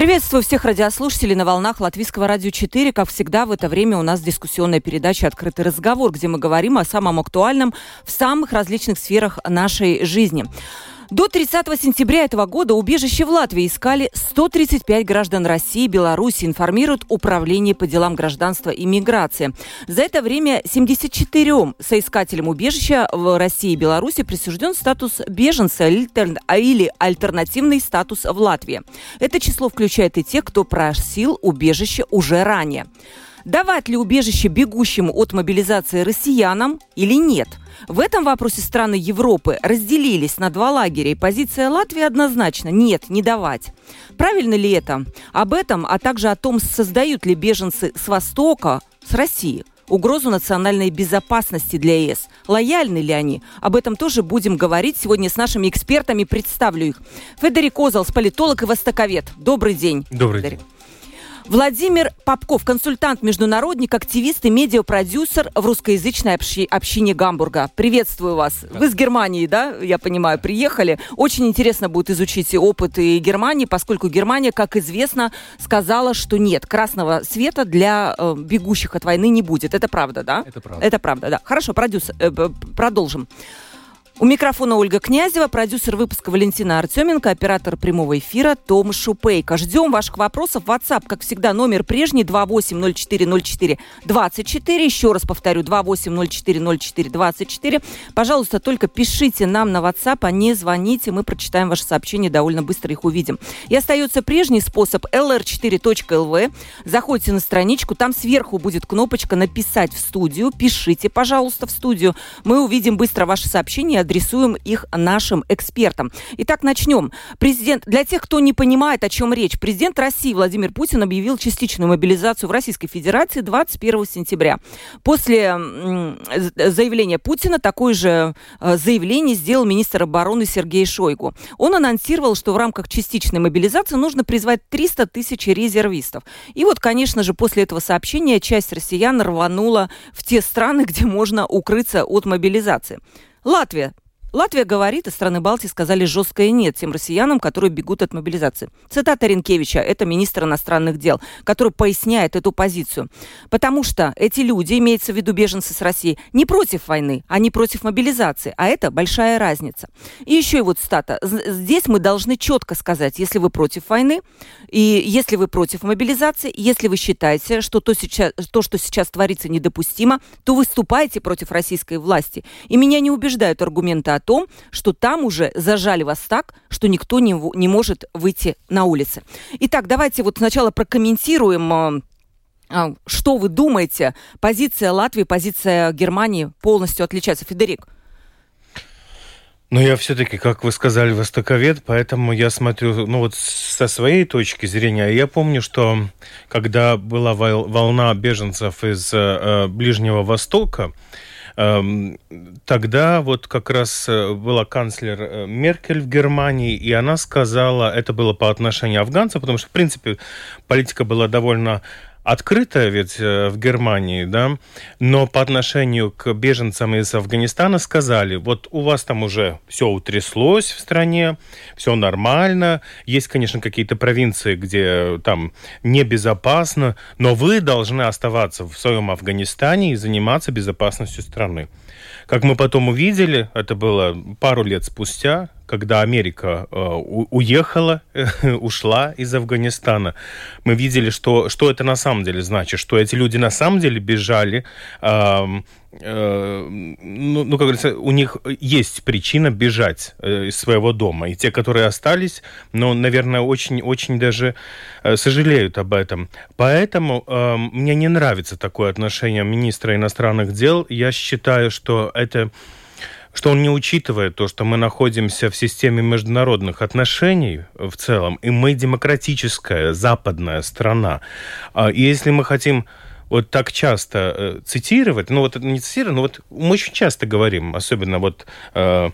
Приветствую всех радиослушателей на волнах Латвийского радио 4. Как всегда, в это время у нас дискуссионная передача «Открытый разговор», где мы говорим о самом актуальном в самых различных сферах нашей жизни. До 30 сентября этого года убежище в Латвии искали 135 граждан России и Беларуси, информирует Управление по делам гражданства и миграции. За это время 74 соискателям убежища в России и Беларуси присужден статус беженца или альтернативный статус в Латвии. Это число включает и тех, кто просил убежище уже ранее. Давать ли убежище бегущим от мобилизации россиянам или нет? В этом вопросе страны Европы разделились на два лагеря, и позиция Латвии однозначно – нет, не давать. Правильно ли это? Об этом, а также о том, создают ли беженцы с Востока, с России, угрозу национальной безопасности для ЕС. Лояльны ли они? Об этом тоже будем говорить сегодня с нашими экспертами. Представлю их. Федерик Озалс, политолог и востоковед. Добрый день. Добрый Федерик. день. Владимир Попков, консультант, международник, активист и медиапродюсер в русскоязычной общи- общине Гамбурга. Приветствую вас. Вы с Германии, да, я понимаю, приехали. Очень интересно будет изучить опыт и Германии, поскольку Германия, как известно, сказала, что нет, красного света для э, бегущих от войны не будет. Это правда, да? Это правда. Это правда, да. Хорошо, продюсер, э, продолжим. У микрофона Ольга Князева, продюсер выпуска Валентина Артеменко, оператор прямого эфира Том Шупейко. Ждем ваших вопросов. WhatsApp, как всегда, номер прежний 28040424. Еще раз повторю, 28040424. Пожалуйста, только пишите нам на WhatsApp, а не звоните. Мы прочитаем ваши сообщения, довольно быстро их увидим. И остается прежний способ lr4.lv. Заходите на страничку, там сверху будет кнопочка «Написать в студию». Пишите, пожалуйста, в студию. Мы увидим быстро ваши сообщения адресуем их нашим экспертам. Итак, начнем. Президент, для тех, кто не понимает, о чем речь, президент России Владимир Путин объявил частичную мобилизацию в Российской Федерации 21 сентября. После заявления Путина такое же э, заявление сделал министр обороны Сергей Шойгу. Он анонсировал, что в рамках частичной мобилизации нужно призвать 300 тысяч резервистов. И вот, конечно же, после этого сообщения часть россиян рванула в те страны, где можно укрыться от мобилизации. Латвия Латвия говорит, и страны Балтии сказали жесткое «нет» тем россиянам, которые бегут от мобилизации. Цитата Ренкевича, это министр иностранных дел, который поясняет эту позицию. Потому что эти люди, имеется в виду беженцы с России, не против войны, они против мобилизации, а это большая разница. И еще и вот цитата. Здесь мы должны четко сказать, если вы против войны, и если вы против мобилизации, если вы считаете, что то, сейчас, то что сейчас творится, недопустимо, то выступайте против российской власти. И меня не убеждают аргументы о том, что там уже зажали вас так, что никто не, не может выйти на улицы. Итак, давайте вот сначала прокомментируем э, э, что вы думаете? Позиция Латвии, позиция Германии полностью отличается. Федерик. Ну, я все-таки, как вы сказали, востоковед, поэтому я смотрю, ну вот со своей точки зрения, я помню, что когда была волна беженцев из э, Ближнего Востока, тогда вот как раз э, была канцлер э, Меркель в Германии, и она сказала, это было по отношению афганцев, потому что, в принципе, политика была довольно открытая ведь э, в Германии, да, но по отношению к беженцам из Афганистана сказали, вот у вас там уже все утряслось в стране, все нормально, есть, конечно, какие-то провинции, где там небезопасно, но вы должны оставаться в своем Афганистане и заниматься безопасностью страны. Как мы потом увидели, это было пару лет спустя, когда Америка э, уехала, ушла из Афганистана, мы видели, что, что это на самом деле значит, что эти люди на самом деле бежали, э, ну, ну, как говорится, у них есть причина бежать э, из своего дома. И те, которые остались, ну, наверное, очень-очень даже э, сожалеют об этом. Поэтому э, мне не нравится такое отношение министра иностранных дел. Я считаю, что это что он не учитывает то, что мы находимся в системе международных отношений в целом, и мы демократическая западная страна. А, и если мы хотим вот так часто э, цитировать, ну вот не цитировать, но вот мы очень часто говорим, особенно вот э,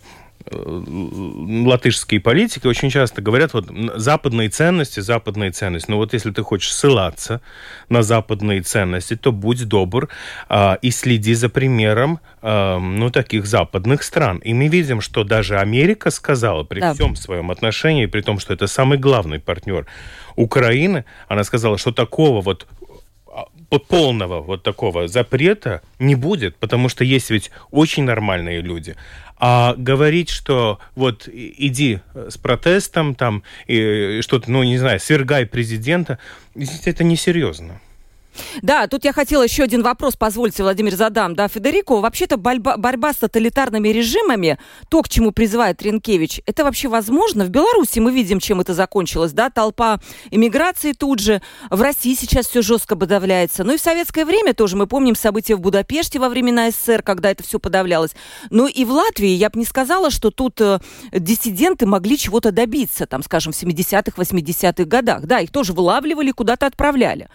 латышские политики очень часто говорят, вот западные ценности, западные ценности. Но вот если ты хочешь ссылаться на западные ценности, то будь добр э, и следи за примером э, ну, таких западных стран. И мы видим, что даже Америка сказала при да. всем своем отношении, при том, что это самый главный партнер Украины, она сказала, что такого вот полного вот такого запрета не будет, потому что есть ведь очень нормальные люди. А говорить, что вот иди с протестом там и что-то, ну не знаю, свергай президента, это несерьезно. Да, тут я хотела еще один вопрос, позвольте, Владимир, задам. Да, Федерико, вообще-то борьба, борьба с тоталитарными режимами, то, к чему призывает Ренкевич, это вообще возможно? В Беларуси мы видим, чем это закончилось, да, толпа иммиграции тут же, в России сейчас все жестко подавляется. Ну и в советское время тоже мы помним события в Будапеште во времена СССР, когда это все подавлялось. Ну и в Латвии я бы не сказала, что тут э, диссиденты могли чего-то добиться, там, скажем, в 70-х, 80-х годах. Да, их тоже вылавливали, куда-то отправляли.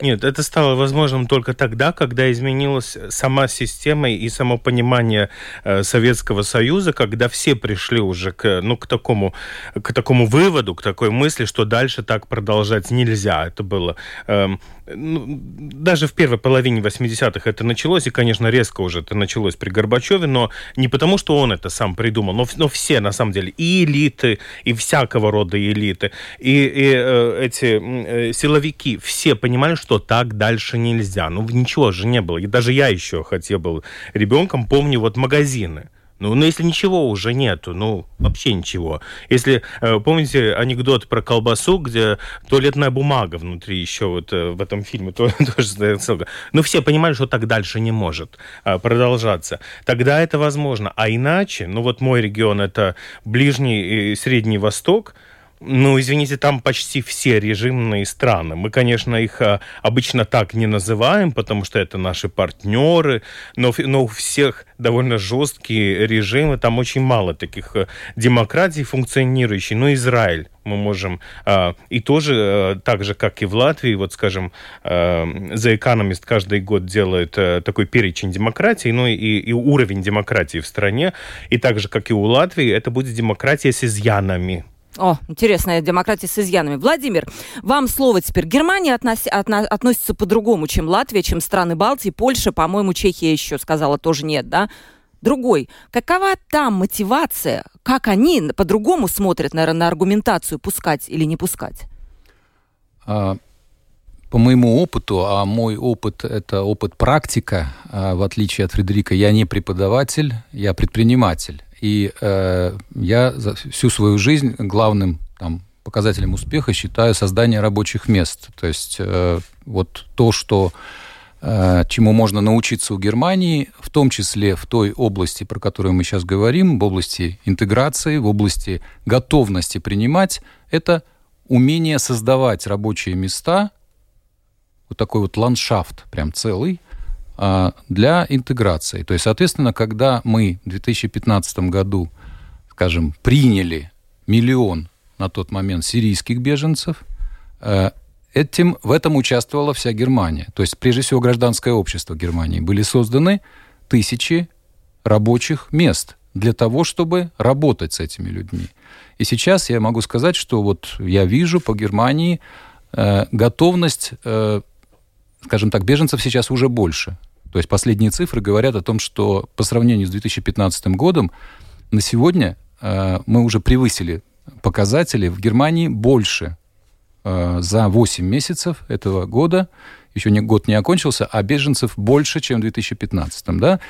Нет, это стало возможным только тогда, когда изменилась сама система и само понимание э, Советского Союза, когда все пришли уже к, ну, к, такому, к такому выводу, к такой мысли, что дальше так продолжать нельзя. Это было э, ну, даже в первой половине 80-х это началось, и, конечно, резко уже это началось при Горбачеве, но не потому, что он это сам придумал, но, но все, на самом деле, и элиты, и всякого рода элиты, и, и э, эти э, силовики, все понимали, что так дальше нельзя. Ну, ничего же не было. И даже я еще, хотя был ребенком, помню вот магазины ну, ну, если ничего уже нету, ну, вообще ничего. Если, э, помните анекдот про колбасу, где туалетная бумага внутри еще вот э, в этом фильме, то, тоже ссылка. Ну, все понимали, что так дальше не может э, продолжаться. Тогда это возможно. А иначе, ну, вот мой регион, это Ближний и Средний Восток, ну, извините, там почти все режимные страны. Мы, конечно, их а, обычно так не называем, потому что это наши партнеры, но, но у всех довольно жесткие режимы, там очень мало таких а, демократий функционирующих. Ну, Израиль мы можем а, и тоже, а, так же, как и в Латвии, вот, скажем, а, The Economist каждый год делает а, такой перечень демократии, ну и, и уровень демократии в стране, и так же, как и у Латвии, это будет демократия с изъянами. О, интересная демократия с изъянами. Владимир, вам слово теперь. Германия относ, отно, относится по-другому, чем Латвия, чем страны Балтии, Польша, по-моему, Чехия еще сказала тоже нет, да? Другой. Какова там мотивация? Как они по-другому смотрят, наверное, на аргументацию, пускать или не пускать? А, по моему опыту, а мой опыт – это опыт практика, а, в отличие от Фредерика, я не преподаватель, я предприниматель. И э, я за всю свою жизнь главным там, показателем успеха считаю создание рабочих мест. То есть э, вот то, что э, чему можно научиться у Германии, в том числе в той области, про которую мы сейчас говорим, в области интеграции, в области готовности принимать, это умение создавать рабочие места, вот такой вот ландшафт прям целый, для интеграции. То есть, соответственно, когда мы в 2015 году, скажем, приняли миллион на тот момент сирийских беженцев, э, этим, в этом участвовала вся Германия. То есть, прежде всего, гражданское общество Германии. Были созданы тысячи рабочих мест для того, чтобы работать с этими людьми. И сейчас я могу сказать, что вот я вижу по Германии э, готовность, э, скажем так, беженцев сейчас уже больше. То есть последние цифры говорят о том, что по сравнению с 2015 годом на сегодня э, мы уже превысили показатели в Германии больше э, за 8 месяцев этого года, еще не, год не окончился, а беженцев больше, чем в 2015. Да?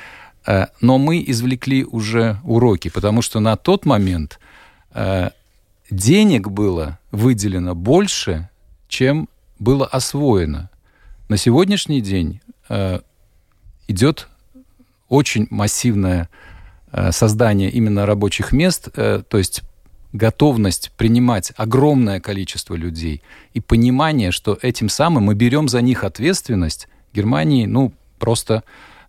Э, но мы извлекли уже уроки, потому что на тот момент э, денег было выделено больше, чем было освоено. На сегодняшний день э, идет очень массивное э, создание именно рабочих мест, э, то есть готовность принимать огромное количество людей и понимание, что этим самым мы берем за них ответственность, Германии, ну, просто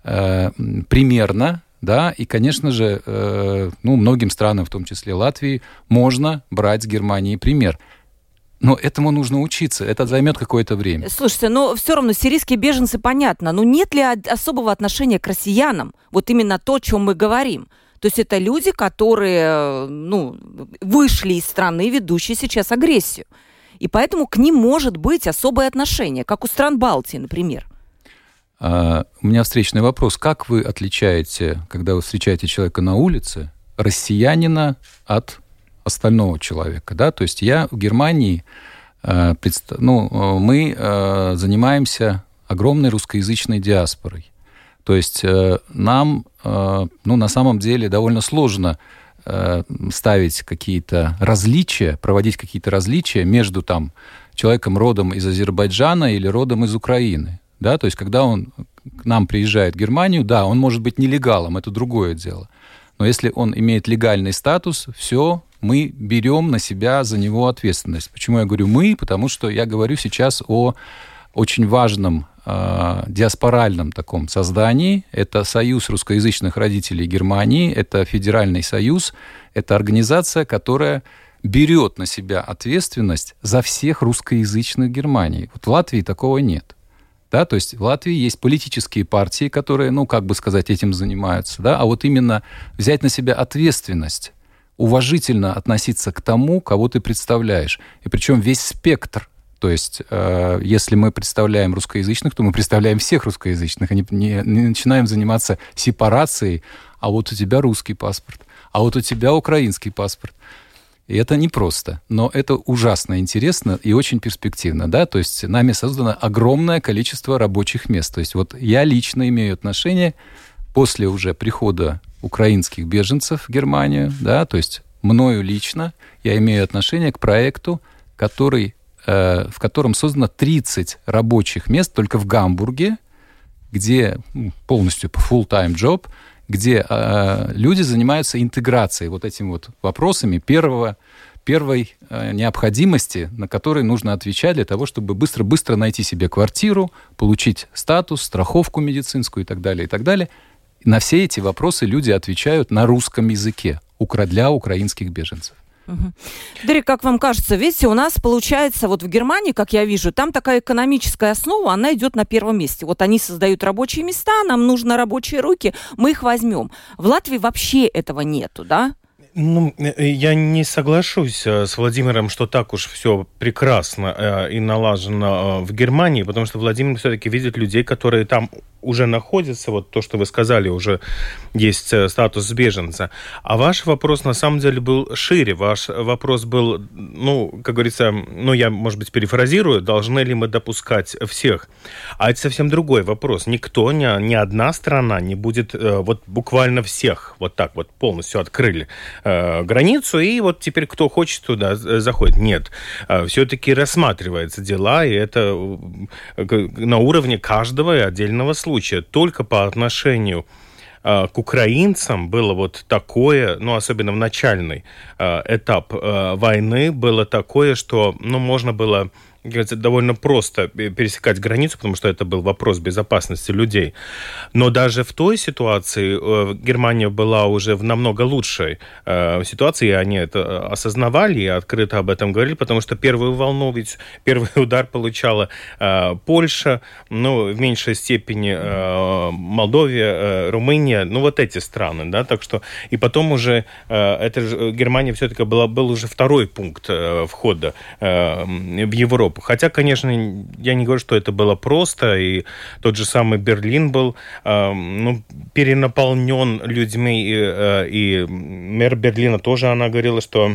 э, примерно, да, и, конечно же, э, ну, многим странам, в том числе Латвии, можно брать с Германии пример. Но этому нужно учиться, это займет какое-то время. Слушайте, но все равно сирийские беженцы понятно, но нет ли особого отношения к россиянам? Вот именно то, о чем мы говорим. То есть это люди, которые ну, вышли из страны, ведущие сейчас агрессию. И поэтому к ним может быть особое отношение, как у стран Балтии, например. А, у меня встречный вопрос. Как вы отличаете, когда вы встречаете человека на улице, россиянина от остального человека? Да? То есть я в Германии, э, ну, мы э, занимаемся огромной русскоязычной диаспорой. То есть э, нам, ну, на самом деле довольно сложно ставить какие-то различия, проводить какие-то различия между там человеком родом из Азербайджана или родом из Украины. Да? То есть, когда он к нам приезжает в Германию, да, он может быть нелегалом, это другое дело. Но если он имеет легальный статус, все, мы берем на себя за него ответственность. Почему я говорю мы? Потому что я говорю сейчас о очень важном э, диаспоральном таком создании. Это Союз русскоязычных родителей Германии, это Федеральный союз, это организация, которая берет на себя ответственность за всех русскоязычных Германии. Вот в Латвии такого нет. Да, то есть в Латвии есть политические партии, которые, ну, как бы сказать, этим занимаются, да, а вот именно взять на себя ответственность, уважительно относиться к тому, кого ты представляешь. И причем весь спектр то есть, э, если мы представляем русскоязычных, то мы представляем всех русскоязычных, а не, не, не начинаем заниматься сепарацией. А вот у тебя русский паспорт, а вот у тебя украинский паспорт. И это непросто, но это ужасно интересно и очень перспективно, да, то есть нами создано огромное количество рабочих мест. То есть вот я лично имею отношение после уже прихода украинских беженцев в Германию, да, то есть мною лично я имею отношение к проекту, который, э, в котором создано 30 рабочих мест только в Гамбурге, где полностью full-time job, где э, люди занимаются интеграцией вот этими вот вопросами первого, первой э, необходимости, на которые нужно отвечать для того, чтобы быстро-быстро найти себе квартиру, получить статус, страховку медицинскую и так далее, и так далее. На все эти вопросы люди отвечают на русском языке для украинских беженцев. Угу. Дарик, как вам кажется, видите, у нас получается вот в Германии, как я вижу, там такая экономическая основа, она идет на первом месте. Вот они создают рабочие места, нам нужны рабочие руки, мы их возьмем. В Латвии вообще этого нету, да? Ну, э, я не соглашусь э, с Владимиром, что так уж все прекрасно э, и налажено в Германии, потому что Владимир все-таки видит людей, которые там уже находятся, вот то, что вы сказали, уже есть статус беженца. А ваш вопрос на самом деле был шире. Ваш вопрос был, ну, как говорится, ну, я, может быть, перефразирую, должны ли мы допускать всех? А это совсем другой вопрос. Никто, ни, ни одна страна не будет вот буквально всех вот так вот полностью открыли э, границу, и вот теперь кто хочет туда заходит. Нет, э, все-таки рассматривается дела, и это э, на уровне каждого отдельного случая. Только по отношению э, к украинцам было вот такое, ну, особенно в начальный э, этап э, войны, было такое, что, ну, можно было говорится, довольно просто пересекать границу, потому что это был вопрос безопасности людей. Но даже в той ситуации э, Германия была уже в намного лучшей э, ситуации, и они это осознавали и открыто об этом говорили, потому что первую волну, ведь первый удар получала э, Польша, ну, в меньшей степени Молдовия, Румыния, ну, вот эти страны, да, так что, и потом уже это Германия все-таки была, был уже второй пункт входа в Европу, Европу. Хотя, конечно, я не говорю, что это было просто, и тот же самый Берлин был э, ну, перенаполнен людьми, и, э, и мэр Берлина тоже, она говорила, что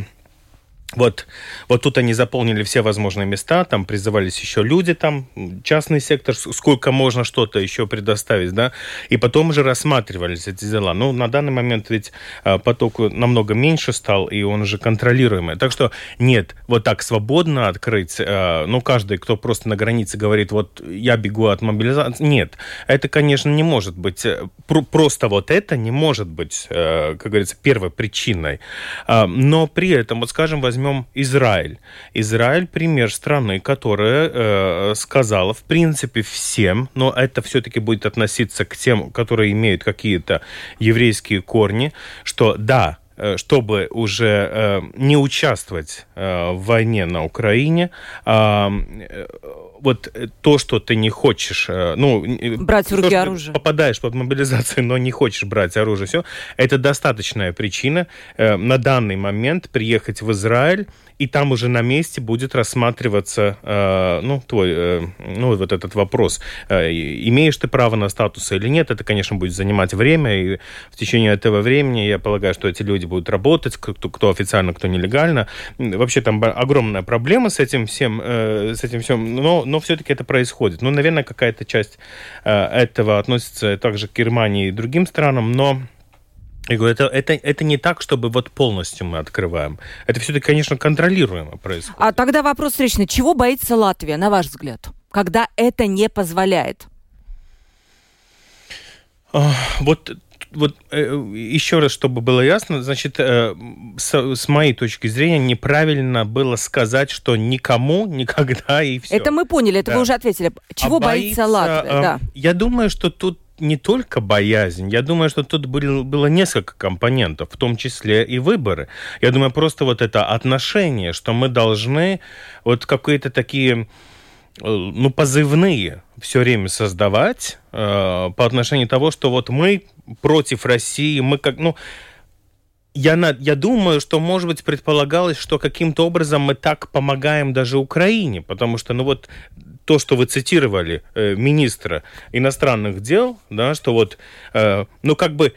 вот, вот тут они заполнили все возможные места, там призывались еще люди, там частный сектор, сколько можно что-то еще предоставить, да, и потом уже рассматривались эти дела. Ну, на данный момент ведь а, поток намного меньше стал, и он уже контролируемый. Так что нет, вот так свободно открыть, а, ну, каждый, кто просто на границе говорит, вот я бегу от мобилизации, нет, это, конечно, не может быть, э, просто вот это не может быть, э, как говорится, первой причиной. А, но при этом, вот скажем, возьмем возьмем Израиль. Израиль пример страны, которая э, сказала, в принципе, всем, но это все-таки будет относиться к тем, которые имеют какие-то еврейские корни, что да, э, чтобы уже э, не участвовать э, в войне на Украине, а, вот то, что ты не хочешь, ну... Брать в руки то, оружие. Попадаешь под мобилизацию, но не хочешь брать оружие, все, это достаточная причина на данный момент приехать в Израиль, и там уже на месте будет рассматриваться, э, ну, твой, э, ну, вот этот вопрос, э, имеешь ты право на статус или нет, это, конечно, будет занимать время, и в течение этого времени, я полагаю, что эти люди будут работать, кто, кто официально, кто нелегально. Вообще там огромная проблема с этим всем, э, с этим всем, но, но все-таки это происходит. Ну, наверное, какая-то часть э, этого относится также к Германии и другим странам, но я говорю, это, это, это не так, чтобы вот полностью мы открываем. Это все-таки, конечно, контролируемо происходит. А тогда вопрос встречный. Чего боится Латвия, на ваш взгляд, когда это не позволяет? Вот вот э, еще раз, чтобы было ясно, значит, э, с, моей точки зрения, неправильно было сказать, что никому никогда и все. Это мы поняли, это да. вы уже ответили. Чего а боится, боится Латвия? Э, да. Я думаю, что тут не только боязнь, я думаю, что тут было, было несколько компонентов, в том числе и выборы. Я думаю, просто вот это отношение, что мы должны вот какие-то такие э, ну, позывные все время создавать э, по отношению того, что вот мы против России, мы как, ну, я, на, я думаю, что, может быть, предполагалось, что каким-то образом мы так помогаем даже Украине, потому что, ну вот, то, что вы цитировали э, министра иностранных дел, да, что вот, э, ну как бы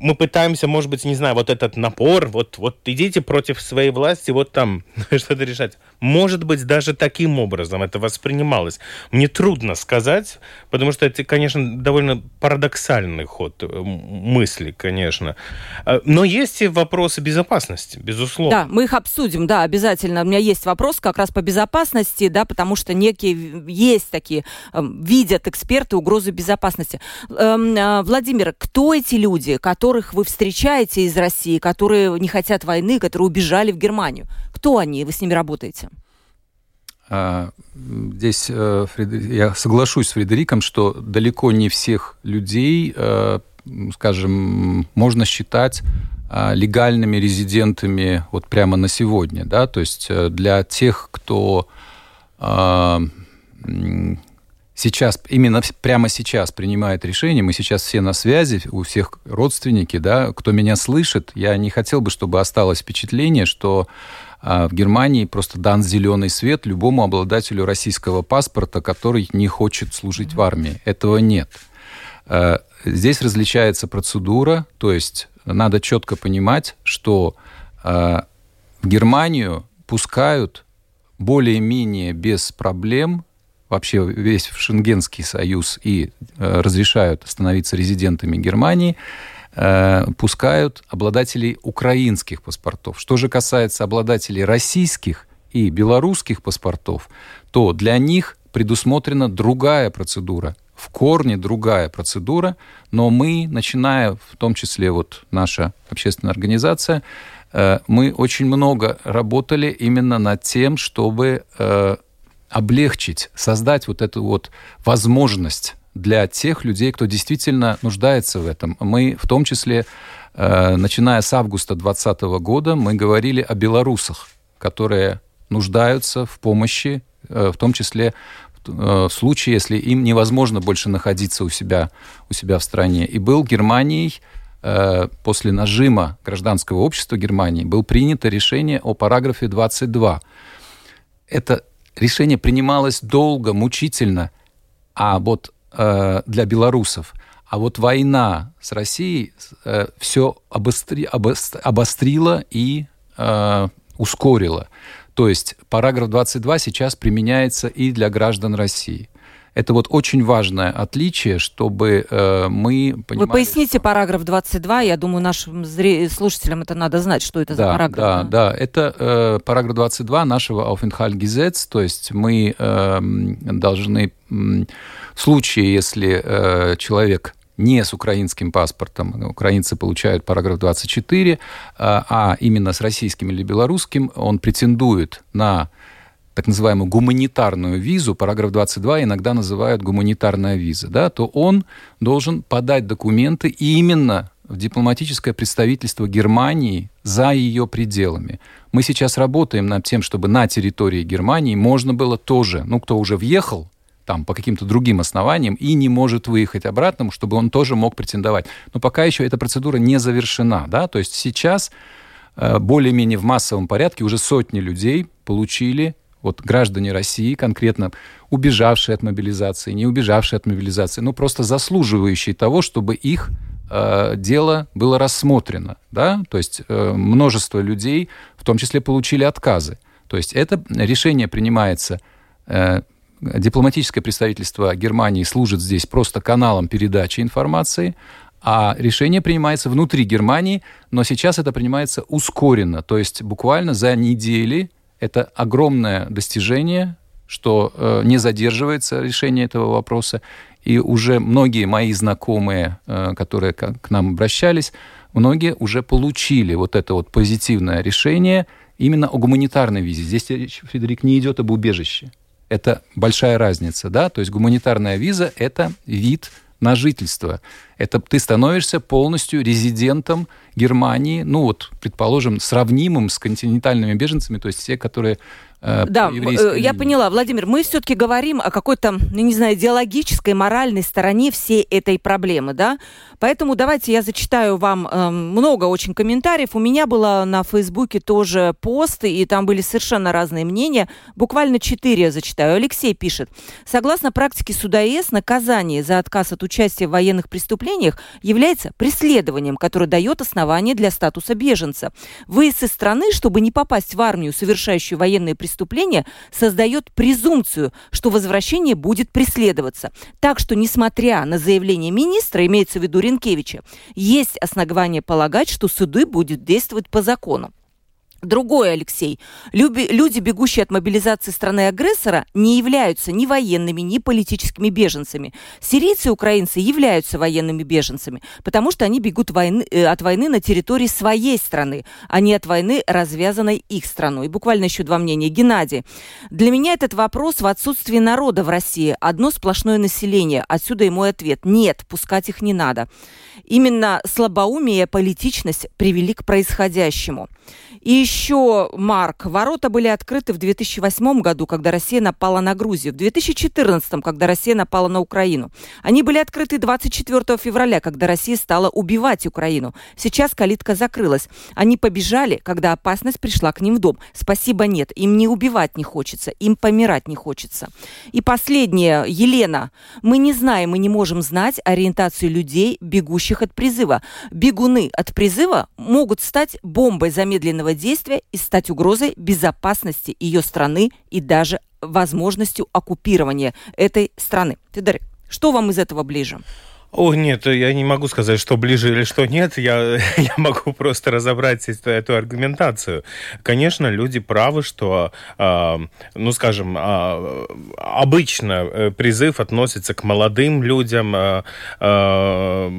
мы пытаемся, может быть, не знаю, вот этот напор, вот, вот идите против своей власти, вот там что-то решать. Может быть, даже таким образом это воспринималось. Мне трудно сказать, потому что это, конечно, довольно парадоксальный ход э, мысли, конечно. А, но есть и вопросы безопасности, безусловно. Да, мы их обсудим, да, обязательно. У меня есть вопрос как раз по безопасности, да, потому что некие есть такие, эм, видят эксперты угрозы безопасности. Эм, э, Владимир, кто эти люди, которых вы встречаете из России, которые не хотят войны, которые убежали в Германию? Кто они? Вы с ними работаете? А, здесь э, я соглашусь с Фредериком, что далеко не всех людей, э, скажем, можно считать а, легальными резидентами вот прямо на сегодня, да, то есть э, для тех, кто сейчас, именно прямо сейчас принимает решение, мы сейчас все на связи, у всех родственники, да, кто меня слышит, я не хотел бы, чтобы осталось впечатление, что а в Германии просто дан зеленый свет любому обладателю российского паспорта, который не хочет служить в армии. Этого нет. Э, здесь различается процедура, то есть надо четко понимать, что э, в Германию пускают более-менее без проблем вообще весь Шенгенский союз и э, разрешают становиться резидентами Германии Э, пускают обладателей украинских паспортов. Что же касается обладателей российских и белорусских паспортов, то для них предусмотрена другая процедура, в корне другая процедура, но мы, начиная, в том числе вот наша общественная организация, э, мы очень много работали именно над тем, чтобы облегчить, создать вот эту вот возможность для тех людей, кто действительно нуждается в этом. Мы в том числе, э, начиная с августа 2020 года, мы говорили о белорусах, которые нуждаются в помощи, э, в том числе э, в случае, если им невозможно больше находиться у себя, у себя в стране. И был Германией после нажима гражданского общества Германии был принято решение о параграфе 22. Это решение принималось долго, мучительно, а вот э, для белорусов. А вот война с Россией э, все обостри, обострила и э, ускорила. То есть параграф 22 сейчас применяется и для граждан России. Это вот очень важное отличие, чтобы э, мы понимали... Вы поясните что... параграф 22, я думаю, нашим зре... слушателям это надо знать, что это да, за параграф. Да, да, это э, параграф 22 нашего Aufenthaltgesetz, то есть мы э, должны в случае, если э, человек не с украинским паспортом, украинцы получают параграф 24, э, а именно с российским или белорусским, он претендует на так называемую гуманитарную визу, параграф 22 иногда называют гуманитарная виза, да, то он должен подать документы именно в дипломатическое представительство Германии за ее пределами. Мы сейчас работаем над тем, чтобы на территории Германии можно было тоже, ну, кто уже въехал, там по каким-то другим основаниям и не может выехать обратно, чтобы он тоже мог претендовать. Но пока еще эта процедура не завершена, да, то есть сейчас э, более-менее в массовом порядке уже сотни людей получили вот граждане России, конкретно убежавшие от мобилизации, не убежавшие от мобилизации, но просто заслуживающие того, чтобы их э, дело было рассмотрено, да, то есть э, множество людей, в том числе, получили отказы. То есть это решение принимается э, дипломатическое представительство Германии служит здесь просто каналом передачи информации, а решение принимается внутри Германии, но сейчас это принимается ускоренно, то есть буквально за недели. Это огромное достижение, что э, не задерживается решение этого вопроса. И уже многие мои знакомые, э, которые к, к нам обращались, многие уже получили вот это вот позитивное решение именно о гуманитарной визе. Здесь речь, Фредерик, не идет об убежище. Это большая разница, да? То есть гуманитарная виза – это вид на жительство. Это ты становишься полностью резидентом Германии, ну вот, предположим, сравнимым с континентальными беженцами, то есть те, которые Э, да, э, я поняла, Владимир, мы все-таки говорим о какой-то, ну, не знаю, идеологической, моральной стороне всей этой проблемы, да? Поэтому давайте я зачитаю вам э, много очень комментариев. У меня было на Фейсбуке тоже посты, и там были совершенно разные мнения. Буквально четыре я зачитаю. Алексей пишет. Согласно практике суда ЕС, наказание за отказ от участия в военных преступлениях является преследованием, которое дает основание для статуса беженца. Выезд из страны, чтобы не попасть в армию, совершающую военные преступления, преступления создает презумпцию, что возвращение будет преследоваться. Так что, несмотря на заявление министра, имеется в виду Ренкевича, есть основания полагать, что суды будут действовать по закону. Другой Алексей. Люби, люди, бегущие от мобилизации страны-агрессора, не являются ни военными, ни политическими беженцами. Сирийцы и украинцы являются военными беженцами, потому что они бегут войны, э, от войны на территории своей страны, а не от войны, развязанной их страной. И буквально еще два мнения. Геннадий. Для меня этот вопрос в отсутствии народа в России. Одно сплошное население. Отсюда и мой ответ. Нет, пускать их не надо. Именно слабоумие и политичность привели к происходящему. И еще, Марк, ворота были открыты в 2008 году, когда Россия напала на Грузию, в 2014, когда Россия напала на Украину. Они были открыты 24 февраля, когда Россия стала убивать Украину. Сейчас калитка закрылась. Они побежали, когда опасность пришла к ним в дом. Спасибо, нет. Им не убивать не хочется, им помирать не хочется. И последнее, Елена. Мы не знаем и не можем знать ориентацию людей, бегущих от призыва. Бегуны от призыва могут стать бомбой замедленного военного действия и стать угрозой безопасности ее страны и даже возможностью оккупирования этой страны. Федор, что вам из этого ближе? О, нет, я не могу сказать, что ближе или что нет. Я, я могу просто разобрать эту, эту аргументацию. Конечно, люди правы, что, э, ну, скажем, э, обычно призыв относится к молодым людям. Э, э,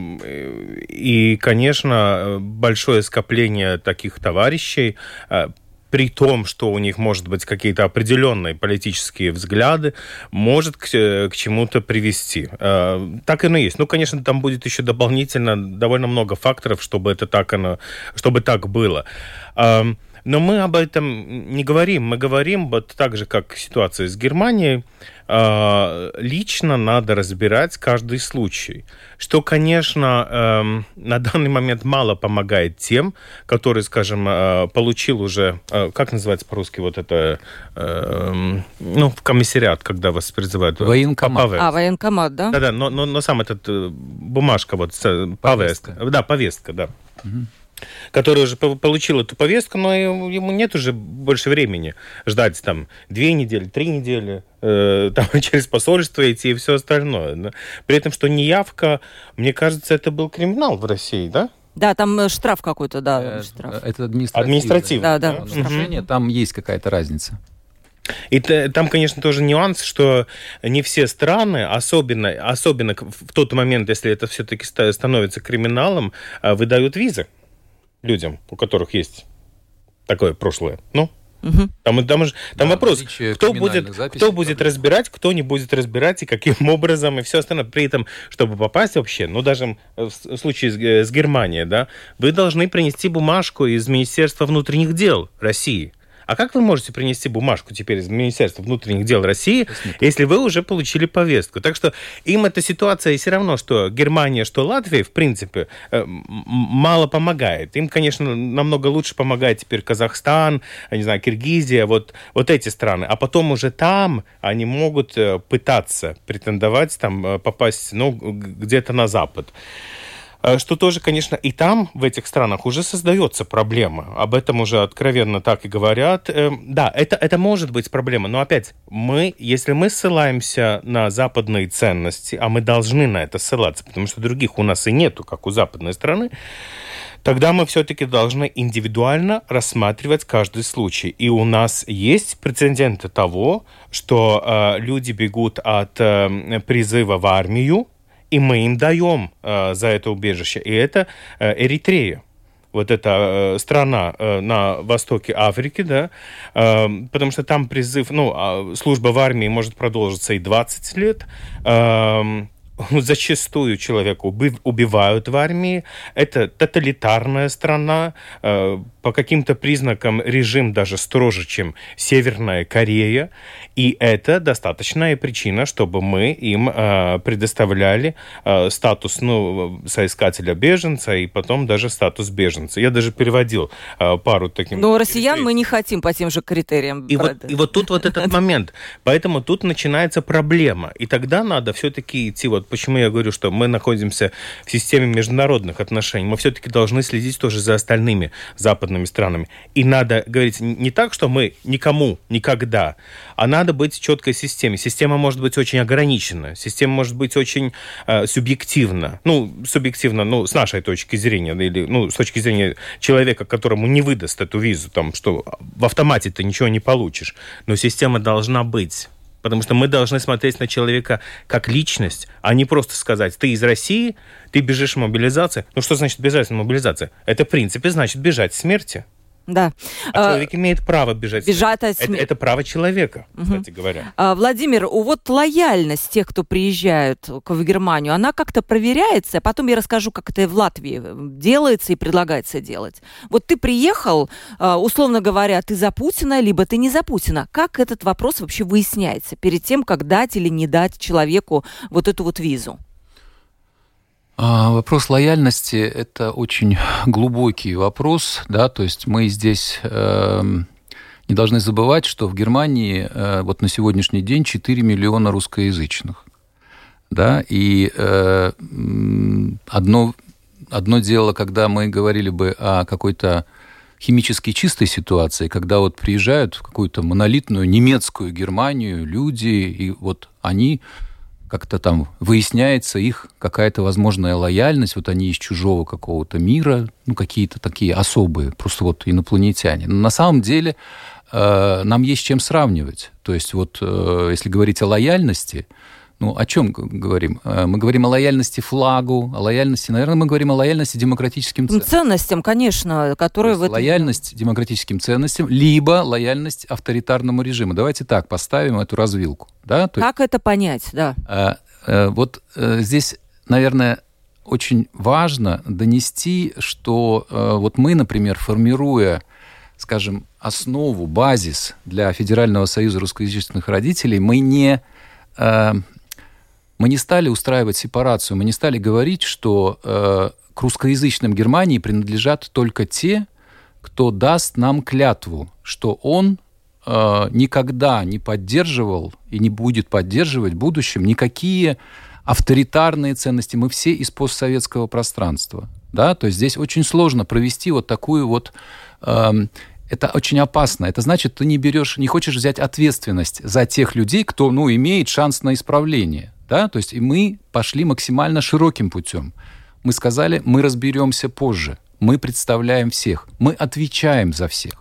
и, конечно, большое скопление таких товарищей э, при том, что у них может быть какие-то определенные политические взгляды, может к, э, к чему-то привести. Э, так оно и есть. Ну, конечно, там будет еще дополнительно довольно много факторов, чтобы это так оно, чтобы так было. Эм, но мы об этом не говорим. Мы говорим вот так же, как ситуация с Германией. А, лично надо разбирать каждый случай. Что, конечно, эм, на данный момент мало помогает тем, которые, скажем, э, получил уже, э, как называется по-русски вот это, эм, ну, в комиссариат, когда вас призывают. Военкомат. А, военкомат, да? Да-да, но, но, но сам этот э, бумажка, вот, повестка. повестка. Да, повестка, да. Угу который уже получил эту повестку, но ему нет уже больше времени ждать там две недели, три недели, э, там через посольство идти и все остальное. При этом, что неявка, мне кажется, это был криминал в России, да? Да, там э, штраф какой-то, да. Э, штраф. Это административное. Административное. Да, да. Нарушение, там есть какая-то разница. И там, конечно, тоже нюанс, что не все страны, особенно, особенно в тот момент, если это все-таки становится криминалом, выдают визы людям, у которых есть такое прошлое. Ну, Угу. Там, там, там да, вопрос, кто будет, кто будет разбирать, кто не будет разбирать, и каким образом, и все остальное. При этом, чтобы попасть вообще, ну, даже в случае с, э, с Германией, да, вы должны принести бумажку из Министерства внутренних дел России а как вы можете принести бумажку теперь из Министерства внутренних дел России, если вы уже получили повестку? Так что им эта ситуация все равно, что Германия, что Латвия, в принципе, э, мало помогает. Им, конечно, намного лучше помогает теперь Казахстан, не знаю, Киргизия, вот, вот эти страны. А потом уже там они могут э, пытаться претендовать, там, э, попасть, ну, где-то на Запад. Э, что тоже, конечно, и там, в этих странах, уже создается проблема. Об этом уже откровенно так и говорят. Эм, да, это, это может быть проблема, но опять, мы, если мы ссылаемся на западные ценности, а мы должны на это ссылаться, потому что других у нас и нету, как у западной страны, тогда мы все-таки должны индивидуально рассматривать каждый случай. И у нас есть прецеденты того, что э, люди бегут от э, призыва в армию, и мы им даем э, за это убежище. И это э, Эритрея. Вот эта э, страна э, на востоке Африки, да, э, потому что там призыв, ну, э, служба в армии может продолжиться и 20 лет, э, зачастую человека убивают в армии. Это тоталитарная страна. Э, по каким-то признакам режим даже строже, чем Северная Корея. И это достаточная причина, чтобы мы им э, предоставляли э, статус ну, соискателя беженца и потом даже статус беженца. Я даже переводил пару таких... Но россиян мы не хотим по тем же критериям. И вот, и вот тут вот этот момент. Поэтому тут начинается проблема. И тогда надо все-таки идти вот почему я говорю, что мы находимся в системе международных отношений. Мы все-таки должны следить тоже за остальными западными странами. И надо говорить не так, что мы никому никогда, а надо быть четкой системе. Система может быть очень ограничена, система может быть очень э, субъективна. Ну, субъективно, ну, с нашей точки зрения, или, ну, с точки зрения человека, которому не выдаст эту визу, там, что в автомате ты ничего не получишь. Но система должна быть. Потому что мы должны смотреть на человека как личность, а не просто сказать, ты из России, ты бежишь в мобилизации. Ну что значит бежать в мобилизации? Это, в принципе, значит бежать смерти. Да. А, а человек имеет право бежать. Бежать от это, это право человека, угу. кстати говоря. А, Владимир, вот лояльность тех, кто приезжает в Германию, она как-то проверяется. А потом я расскажу, как это в Латвии делается и предлагается делать. Вот ты приехал, а, условно говоря, ты за Путина, либо ты не за Путина. Как этот вопрос вообще выясняется перед тем, как дать или не дать человеку вот эту вот визу? А, вопрос лояльности – это очень глубокий вопрос, да, то есть мы здесь э, не должны забывать, что в Германии э, вот на сегодняшний день 4 миллиона русскоязычных, да, и э, одно, одно дело, когда мы говорили бы о какой-то химически чистой ситуации, когда вот приезжают в какую-то монолитную немецкую Германию люди, и вот они как-то там выясняется их какая-то возможная лояльность, вот они из чужого какого-то мира, ну, какие-то такие особые, просто вот инопланетяне. Но на самом деле э, нам есть чем сравнивать. То есть вот э, если говорить о лояльности, ну, о чем говорим? Э, мы говорим о лояльности флагу, о лояльности, наверное, мы говорим о лояльности демократическим ценностям. Ценностям, конечно, которые в этом... Лояльность демократическим ценностям, либо лояльность авторитарному режиму. Давайте так поставим эту развилку. Да? То как есть, это понять, да? А, а, вот а, здесь, наверное, очень важно донести, что а, вот мы, например, формируя скажем, основу, базис для Федерального союза русскоязычных родителей, мы не мы не стали устраивать сепарацию, мы не стали говорить, что э, к русскоязычным Германии принадлежат только те, кто даст нам клятву, что он э, никогда не поддерживал и не будет поддерживать в будущем никакие авторитарные ценности. Мы все из постсоветского пространства. Да? То есть здесь очень сложно провести вот такую вот... Э, это очень опасно. Это значит, ты не берешь, не хочешь взять ответственность за тех людей, кто, ну, имеет шанс на исправление. Да? То есть и мы пошли максимально широким путем. Мы сказали, мы разберемся позже. Мы представляем всех. Мы отвечаем за всех.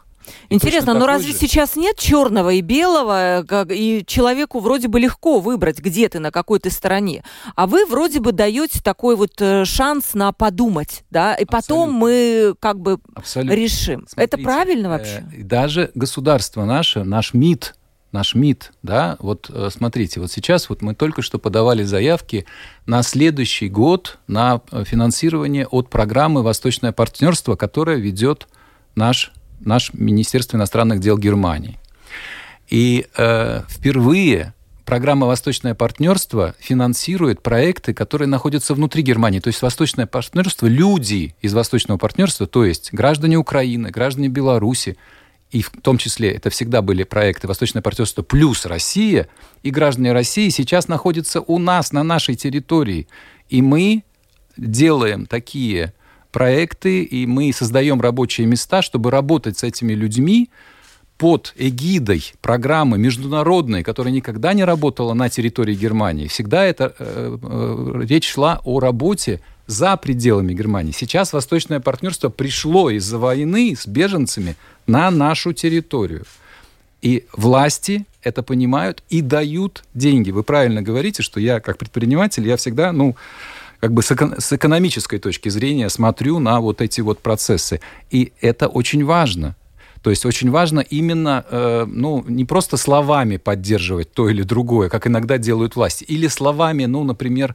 Интересно, но разве же... сейчас нет черного и белого, как, и человеку вроде бы легко выбрать, где ты, на какой ты стороне, а вы вроде бы даете такой вот э, шанс на подумать, да, и потом Абсолютно. мы как бы Абсолютно. решим. Смотрите, Это правильно вообще? Э, даже государство наше, наш МИД, наш МИД, да, вот э, смотрите, вот сейчас вот мы только что подавали заявки на следующий год на э, финансирование от программы «Восточное партнерство», которое ведет наш, наш Министерство иностранных дел Германии. И э, впервые программа «Восточное партнерство» финансирует проекты, которые находятся внутри Германии. То есть «Восточное партнерство», люди из «Восточного партнерства», то есть граждане Украины, граждане Беларуси, и в том числе это всегда были проекты «Восточное партнерство» плюс Россия, и граждане России сейчас находятся у нас, на нашей территории. И мы делаем такие проекты, и мы создаем рабочие места, чтобы работать с этими людьми под эгидой программы международной, которая никогда не работала на территории Германии. Всегда это э, э, речь шла о работе за пределами Германии. Сейчас Восточное партнерство пришло из-за войны с беженцами на нашу территорию. И власти это понимают и дают деньги. Вы правильно говорите, что я как предприниматель, я всегда, ну, как бы с, эко- с экономической точки зрения смотрю на вот эти вот процессы. И это очень важно. То есть очень важно именно, э, ну, не просто словами поддерживать то или другое, как иногда делают власти, или словами, ну, например,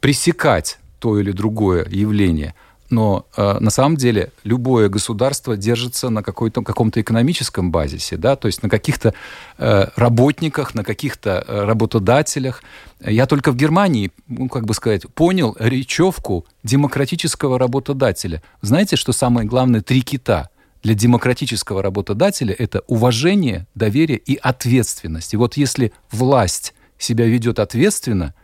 пресекать то или другое явление. Но э, на самом деле любое государство держится на какой-то, каком-то экономическом базисе, да, то есть на каких-то э, работниках, на каких-то э, работодателях. Я только в Германии, ну, как бы сказать, понял речевку демократического работодателя. Знаете, что самое главное три кита для демократического работодателя это уважение, доверие и ответственность. И вот если власть себя ведет ответственно,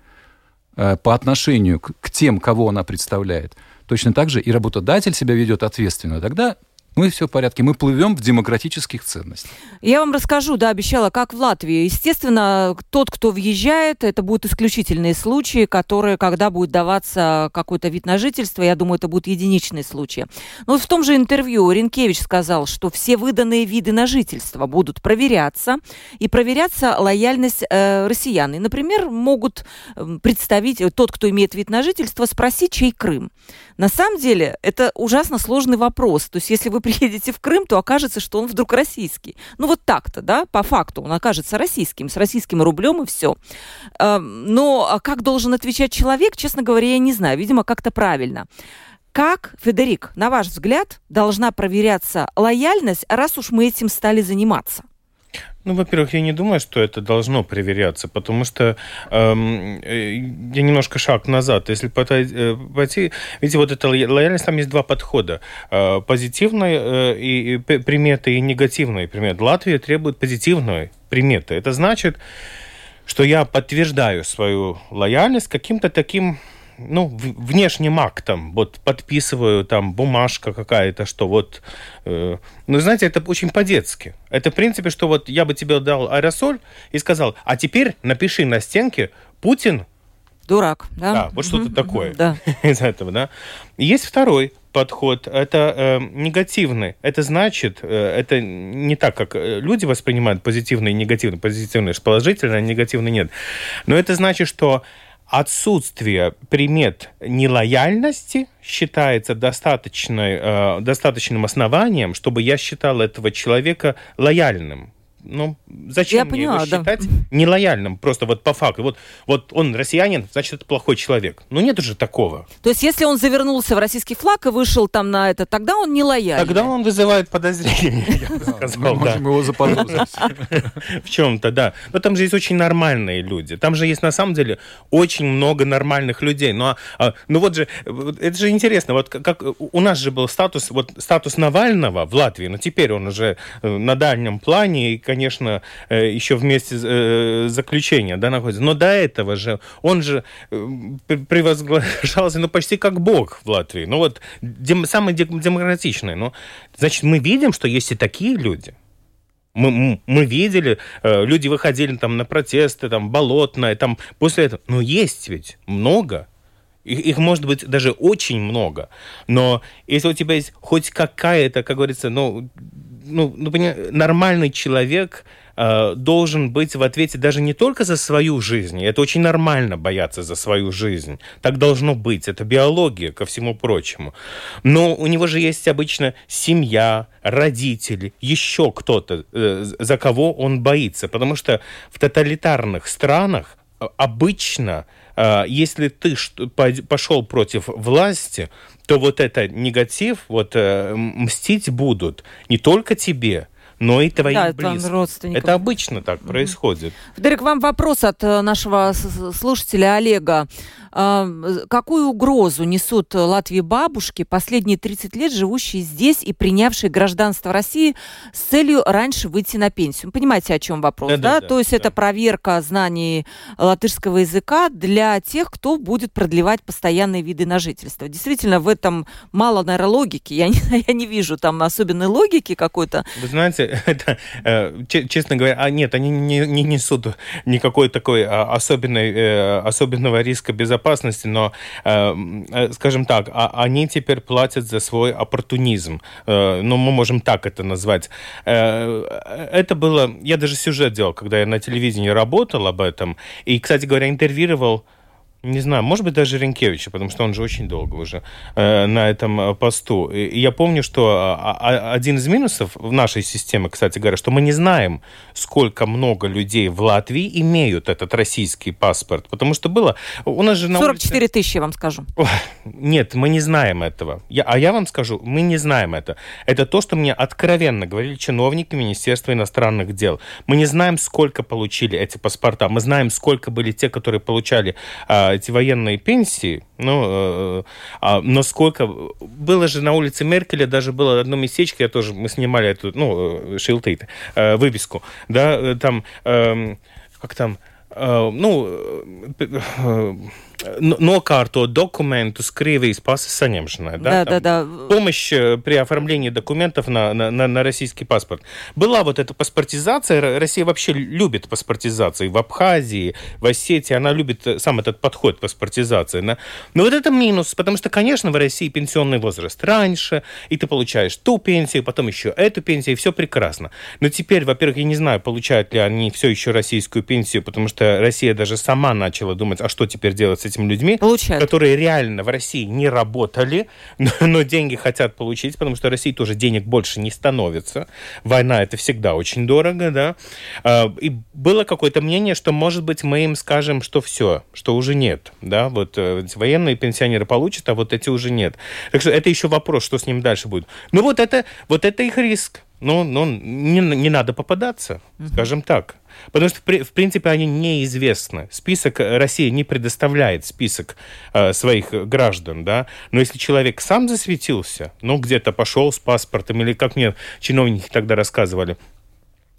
Э, по отношению к, к тем, кого она представляет, точно так же и работодатель себя ведет ответственно, тогда ну и все в порядке. Мы плывем в демократических ценностях. Я вам расскажу, да, обещала, как в Латвии. Естественно, тот, кто въезжает, это будут исключительные случаи, которые, когда будет даваться какой-то вид на жительство, я думаю, это будут единичные случаи. Но в том же интервью Ренкевич сказал, что все выданные виды на жительство будут проверяться, и проверяться лояльность э, россиян. И, например, могут представить, тот, кто имеет вид на жительство, спросить, чей Крым. На самом деле, это ужасно сложный вопрос. То есть, если вы приедете в Крым, то окажется, что он вдруг российский. Ну, вот так-то, да, по факту он окажется российским, с российским рублем и все. Но а как должен отвечать человек, честно говоря, я не знаю. Видимо, как-то правильно. Как, Федерик, на ваш взгляд, должна проверяться лояльность, раз уж мы этим стали заниматься? Ну, во-первых, я не думаю, что это должно проверяться, потому что эм, э, я немножко шаг назад. Если э, пойти, видите, вот эта лояльность, там есть два подхода. Э, позитивная э, и, и приметы и негативные приметы. Латвия требует позитивной приметы. Это значит, что я подтверждаю свою лояльность каким-то таким ну, внешним актом, вот подписываю там бумажка какая-то, что вот, э, ну, знаете, это очень по-детски. Это, в принципе, что вот я бы тебе дал аэросоль и сказал, а теперь напиши на стенке Путин Дурак, да? Да, вот что-то такое да. из этого, да. Есть второй подход, это э, негативный. Это значит, э, это не так, как э, люди воспринимают позитивный и негативный. Позитивный положительный, а негативный нет. Но это значит, что отсутствие примет нелояльности считается достаточной, э, достаточным основанием, чтобы я считал этого человека лояльным ну, зачем Я мне поняла, его считать да. нелояльным? Просто вот по факту. Вот, вот он россиянин, значит, это плохой человек. Ну, нет уже такого. То есть, если он завернулся в российский флаг и вышел там на это, тогда он не лояльный? Тогда он вызывает подозрения, я бы сказал. Мы можем его заподозрить. В чем-то, да. Но там же есть очень нормальные люди. Там же есть, на самом деле, очень много нормальных людей. Ну, а, а ну вот же, это же интересно. Вот как у нас же был статус, вот статус Навального в Латвии, но теперь он уже э, на дальнем плане, и конечно, э, еще вместе э, заключения да, находится. Но до этого же он же э, превозглашался ну, почти как бог в Латвии. Ну вот дем, самый демократичный. Ну, значит, мы видим, что есть и такие люди. Мы, мы видели, люди выходили там на протесты, там болотное, там после этого. Но есть ведь много Их, их может быть даже очень много. Но если у тебя есть хоть какая-то, как говорится, ну, ну, ну нормальный человек, Э, должен быть в ответе даже не только за свою жизнь. Это очень нормально бояться за свою жизнь. Так должно быть. Это биология, ко всему прочему. Но у него же есть обычно семья, родители, еще кто-то, э, за кого он боится. Потому что в тоталитарных странах э, обычно, если ты пошел против власти, то вот это негатив, вот мстить будут не только тебе, но и твоим да. Родственникам. Это обычно так происходит. Федерик, вам вопрос от э, нашего слушателя Олега. А, какую угрозу несут Латвии бабушки, последние 30 лет живущие здесь и принявшие гражданство России с целью раньше выйти на пенсию? Понимаете, о чем вопрос, да? да? да То есть да. это проверка знаний латышского языка для тех, кто будет продлевать постоянные виды на жительство. Действительно, в этом мало, наверное, логики. Я не, я не вижу там особенной логики какой-то. Вы знаете, это, э, честно говоря, а нет, они не, не несут никакой такой а, особенной, э, особенного риска безопасности но, э, скажем так, а, они теперь платят за свой оппортунизм. Ну, мы можем так это назвать. Это было... Я даже сюжет делал, когда я на телевидении работал об этом. И, кстати говоря, интервьюировал не знаю, может быть, даже Ренкевича, потому что он же очень долго уже э, на этом э, посту. И я помню, что а, а, один из минусов в нашей системе, кстати говоря, что мы не знаем, сколько много людей в Латвии имеют этот российский паспорт. Потому что было... У нас же на 44 улице... тысячи, я вам скажу. Нет, мы не знаем этого. Я, а я вам скажу, мы не знаем это. Это то, что мне откровенно говорили чиновники Министерства иностранных дел. Мы не знаем, сколько получили эти паспорта. Мы знаем, сколько были те, которые получали эти военные пенсии, ну, э, а, но сколько... Было же на улице Меркеля, даже было одно местечко, я тоже, мы снимали эту, ну, шилтейт, э, вывеску, да, э, там, э, как там, э, ну, э, nokārtot документу с Кривijas пасы saņemšanai. Да, да, да, да. Помощь при оформлении документов на, на, на, на российский паспорт. Была вот эта паспортизация. Россия вообще любит паспортизации. В Абхазии, в Осетии она любит э, сам этот подход паспортизации. Да? Но вот это минус, потому что, конечно, в России пенсионный возраст раньше, и ты получаешь ту пенсию, потом еще эту пенсию, и все прекрасно. Но теперь, во-первых, я не знаю, получают ли они все еще российскую пенсию, потому что Россия даже сама начала думать, а что теперь делать с этими людьми, Получают. которые реально в России не работали, но, но деньги хотят получить, потому что в России тоже денег больше не становится. Война это всегда очень дорого, да. А, и было какое-то мнение, что, может быть, мы им скажем, что все, что уже нет, да, вот э, военные пенсионеры получат, а вот эти уже нет. Так что это еще вопрос, что с ним дальше будет. Ну вот это, вот это их риск. Ну, ну не, не надо попадаться, скажем так. Потому что, в принципе, они неизвестны. Список э, России не предоставляет список э, своих граждан, да. Но если человек сам засветился, ну, где-то пошел с паспортом, или, как мне чиновники тогда рассказывали,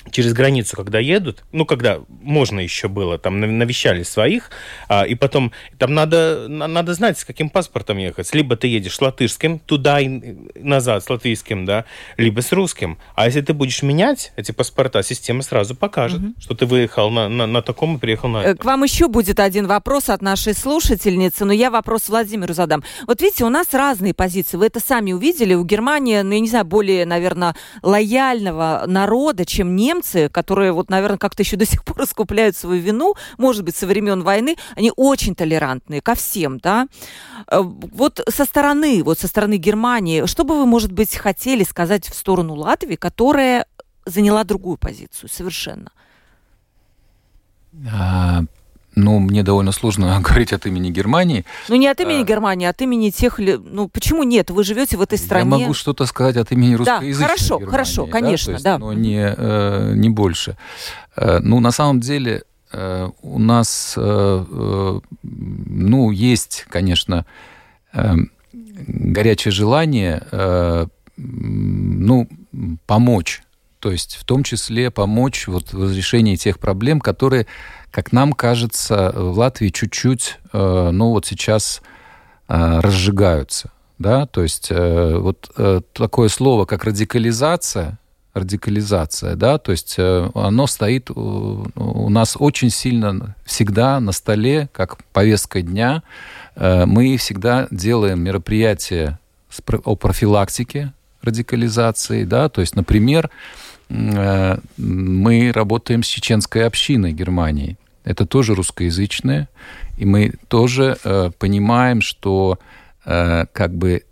через границу, когда едут, ну, когда можно еще было, там навещали своих, а, и потом там надо, надо знать, с каким паспортом ехать. Либо ты едешь с латышским туда и назад, с латвийским, да, либо с русским. А если ты будешь менять эти паспорта, система сразу покажет, угу. что ты выехал на, на, на таком и приехал на этом. К вам еще будет один вопрос от нашей слушательницы, но я вопрос Владимиру задам. Вот видите, у нас разные позиции. Вы это сами увидели. У Германии, ну, я не знаю, более, наверное, лояльного народа, чем не немцы, которые вот, наверное, как-то еще до сих пор искупляют свою вину, может быть, со времен войны, они очень толерантные ко всем, да. Э, вот со стороны, вот со стороны Германии, что бы вы, может быть, хотели сказать в сторону Латвии, которая заняла другую позицию совершенно? Ну, мне довольно сложно говорить от имени Германии. Ну, не от имени а... Германии, а от имени тех... Ну, почему нет? Вы живете в этой стране. Я могу что-то сказать от имени русскоязычной Да, хорошо, Германии, хорошо, конечно, да. да. Но не, э, не больше. Э, ну, на самом деле, э, у нас, ну, есть, конечно, горячее желание, ну, помочь. То есть, в том числе помочь вот в разрешении тех проблем, которые как нам кажется, в Латвии чуть-чуть, э, ну вот сейчас э, разжигаются. Да? То есть э, вот такое слово, как радикализация, радикализация, да, то есть э, оно стоит у нас очень сильно всегда на столе, как повестка дня. Э, мы всегда делаем мероприятия о профилактике радикализации, да, то есть, например, э, мы работаем с чеченской общиной Германии. Это тоже русскоязычная, и мы тоже понимаем, что как бы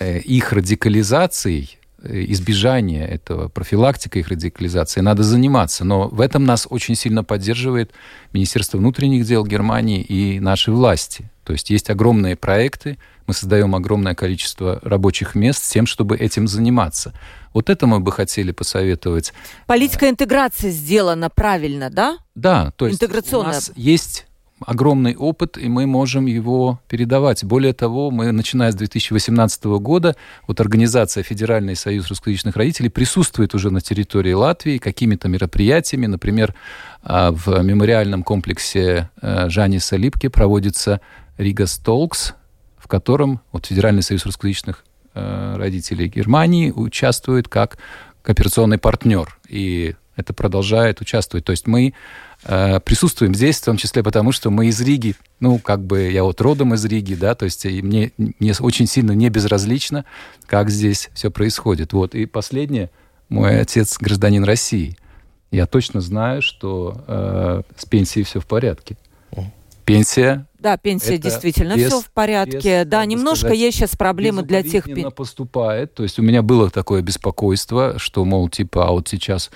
их радикализацией Э, избежания этого, профилактика их радикализации, надо заниматься. Но в этом нас очень сильно поддерживает Министерство внутренних дел Германии и наши власти. То есть есть огромные проекты, мы создаем огромное количество рабочих мест с тем, чтобы этим заниматься. Вот это мы бы хотели посоветовать. Политика интеграции сделана правильно, да? Да, то есть у нас есть огромный опыт, и мы можем его передавать. Более того, мы, начиная с 2018 года, вот организация Федеральный союз русскоязычных родителей присутствует уже на территории Латвии какими-то мероприятиями. Например, а, в мемориальном комплексе э, Жаниса Липки проводится Рига Столкс, в котором вот Федеральный союз русскоязычных э, родителей Германии участвует как кооперационный партнер. И это продолжает участвовать. То есть мы э, присутствуем здесь, в том числе потому, что мы из Риги, ну, как бы я вот родом из Риги, да, то есть и мне, мне очень сильно не безразлично, как здесь все происходит. Вот, и последнее, мой отец гражданин России. Я точно знаю, что э, с пенсией все в порядке. Пенсия да, пенсия это действительно без, все в порядке. Без, да, немножко сказать, есть сейчас проблемы для тех поступает. То есть у меня было такое беспокойство, что, мол, типа, а вот сейчас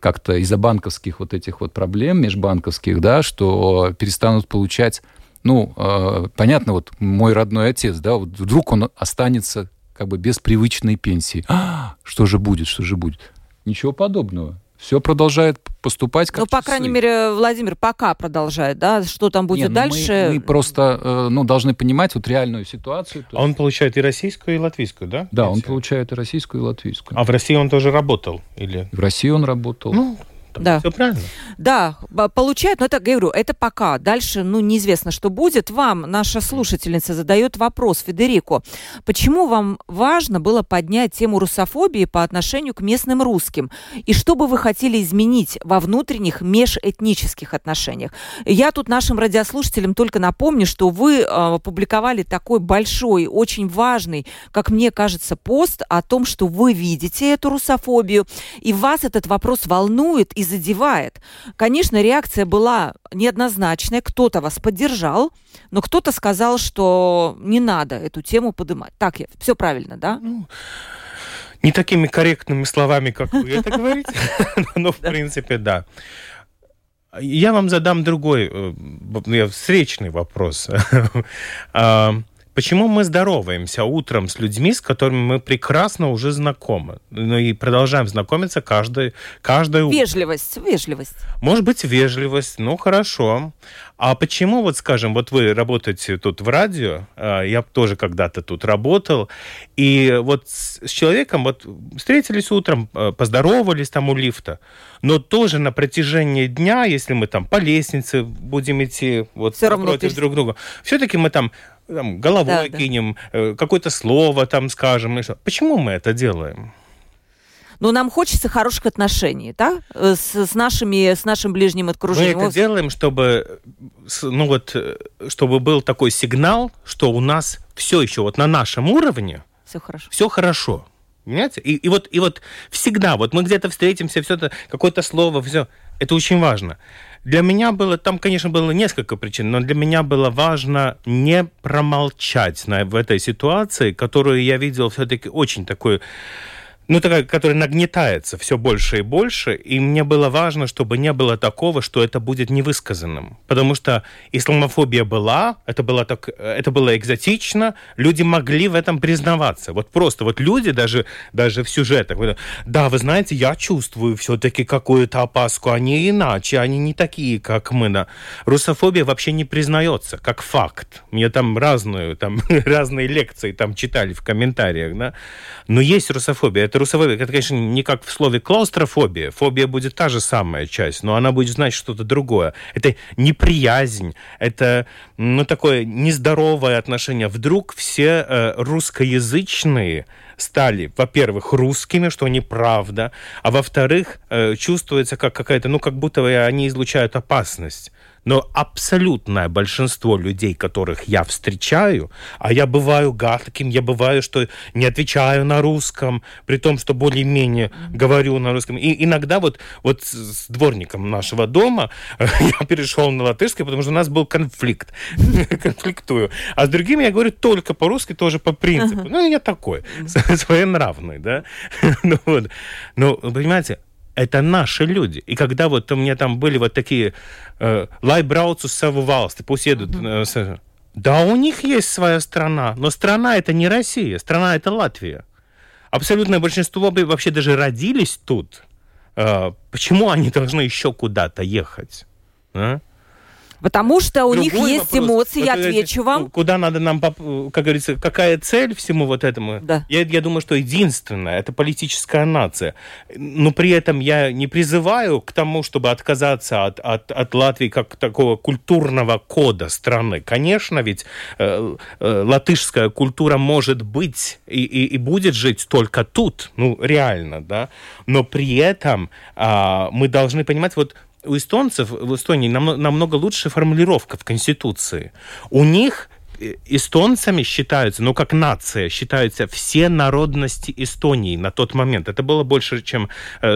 как-то из-за банковских вот этих вот проблем межбанковских, да, что перестанут получать, ну, э, понятно, вот мой родной отец, да, вот вдруг он останется как бы без привычной пенсии. А, что же будет, что же будет? Ничего подобного все продолжает поступать как Ну, по крайней мере, Владимир пока продолжает, да? Что там будет Нет, ну, дальше? Мы, мы просто э, ну, должны понимать вот реальную ситуацию. А он получает и российскую, и латвийскую, да? Да, он получает и российскую, и латвийскую. А в России он тоже работал? Или... В России он работал. Ну, там да. Все правильно. Да, получают, но это, говорю, это пока. Дальше, ну, неизвестно, что будет. Вам наша слушательница задает вопрос, Федерико. Почему вам важно было поднять тему русофобии по отношению к местным русским? И что бы вы хотели изменить во внутренних межэтнических отношениях? Я тут нашим радиослушателям только напомню, что вы э, опубликовали такой большой, очень важный, как мне кажется, пост о том, что вы видите эту русофобию, и вас этот вопрос волнует, и задевает. Конечно, реакция была неоднозначная. Кто-то вас поддержал, но кто-то сказал, что не надо эту тему поднимать. Так, я, все правильно, да? Ну, не такими корректными словами, как вы это говорите, но в принципе, да. Я вам задам другой, э, встречный вопрос. Почему мы здороваемся утром с людьми, с которыми мы прекрасно уже знакомы? Ну и продолжаем знакомиться каждый, каждое утро. Вежливость, вежливость. Может быть, вежливость, ну хорошо. А почему, вот скажем, вот вы работаете тут в радио, а, я тоже когда-то тут работал, и вот с человеком вот встретились утром, а, поздоровались там у лифта, но тоже на протяжении дня, если мы там по лестнице будем идти вот Все напротив друг друга, все-таки мы там там, головой да, кинем, да. Э, какое-то слово там скажем. Почему мы это делаем? Ну, нам хочется хороших отношений, да, э, с, с, нашими, с нашим ближним окружением. Мы это делаем, чтобы, ну вот, э, чтобы был такой сигнал, что у нас все еще вот на нашем уровне все хорошо. Все хорошо. Понимаете? И, и, вот, и вот всегда, вот мы где-то встретимся, все это, какое-то слово, все, это очень важно. Для меня было, там, конечно, было несколько причин, но для меня было важно не промолчать на, в этой ситуации, которую я видел все-таки очень такой ну, такая, которая нагнетается все больше и больше, и мне было важно, чтобы не было такого, что это будет невысказанным. Потому что исламофобия была, это было, так, это было экзотично, люди могли в этом признаваться. Вот просто вот люди даже, даже в сюжетах, да, вы знаете, я чувствую все-таки какую-то опаску, они иначе, они не такие, как мы. Да. Русофобия вообще не признается, как факт. Мне там разную, там разные лекции там читали в комментариях, да. Но есть русофобия, это русофобия, это, конечно, не как в слове клаустрофобия. Фобия будет та же самая часть, но она будет значить что-то другое. Это неприязнь, это, ну, такое нездоровое отношение. Вдруг все э, русскоязычные стали, во-первых, русскими, что неправда, а во-вторых, э, чувствуется как какая-то, ну, как будто они излучают опасность. Но абсолютное большинство людей, которых я встречаю, а я бываю гадким, я бываю, что не отвечаю на русском, при том, что более-менее говорю на русском. И иногда вот, вот с дворником нашего дома я перешел на латышский, потому что у нас был конфликт. Конфликтую. А с другими я говорю только по-русски, тоже по принципу. Ну, я такой, своенравный, да. ну, ну, понимаете, это наши люди. И когда вот у меня там были вот такие э, лайбрауцу саву валсты, пусть едут... Э, да, у них есть своя страна, но страна это не Россия, страна это Латвия. Абсолютное большинство вообще даже родились тут. Э, почему они должны еще куда-то ехать? А? Потому что у Другой них есть вопрос. эмоции, вот, я отвечу вам. Куда надо нам, как говорится, какая цель всему вот этому? Да. Я, я думаю, что единственное, это политическая нация. Но при этом я не призываю к тому, чтобы отказаться от, от, от Латвии как такого культурного кода страны. Конечно, ведь э, э, латышская культура может быть и, и, и будет жить только тут, ну, реально, да. Но при этом э, мы должны понимать, вот у эстонцев в Эстонии намного, намного лучше формулировка в Конституции. У них э, эстонцами считаются, ну, как нация, считаются все народности Эстонии на тот момент. Это было больше, чем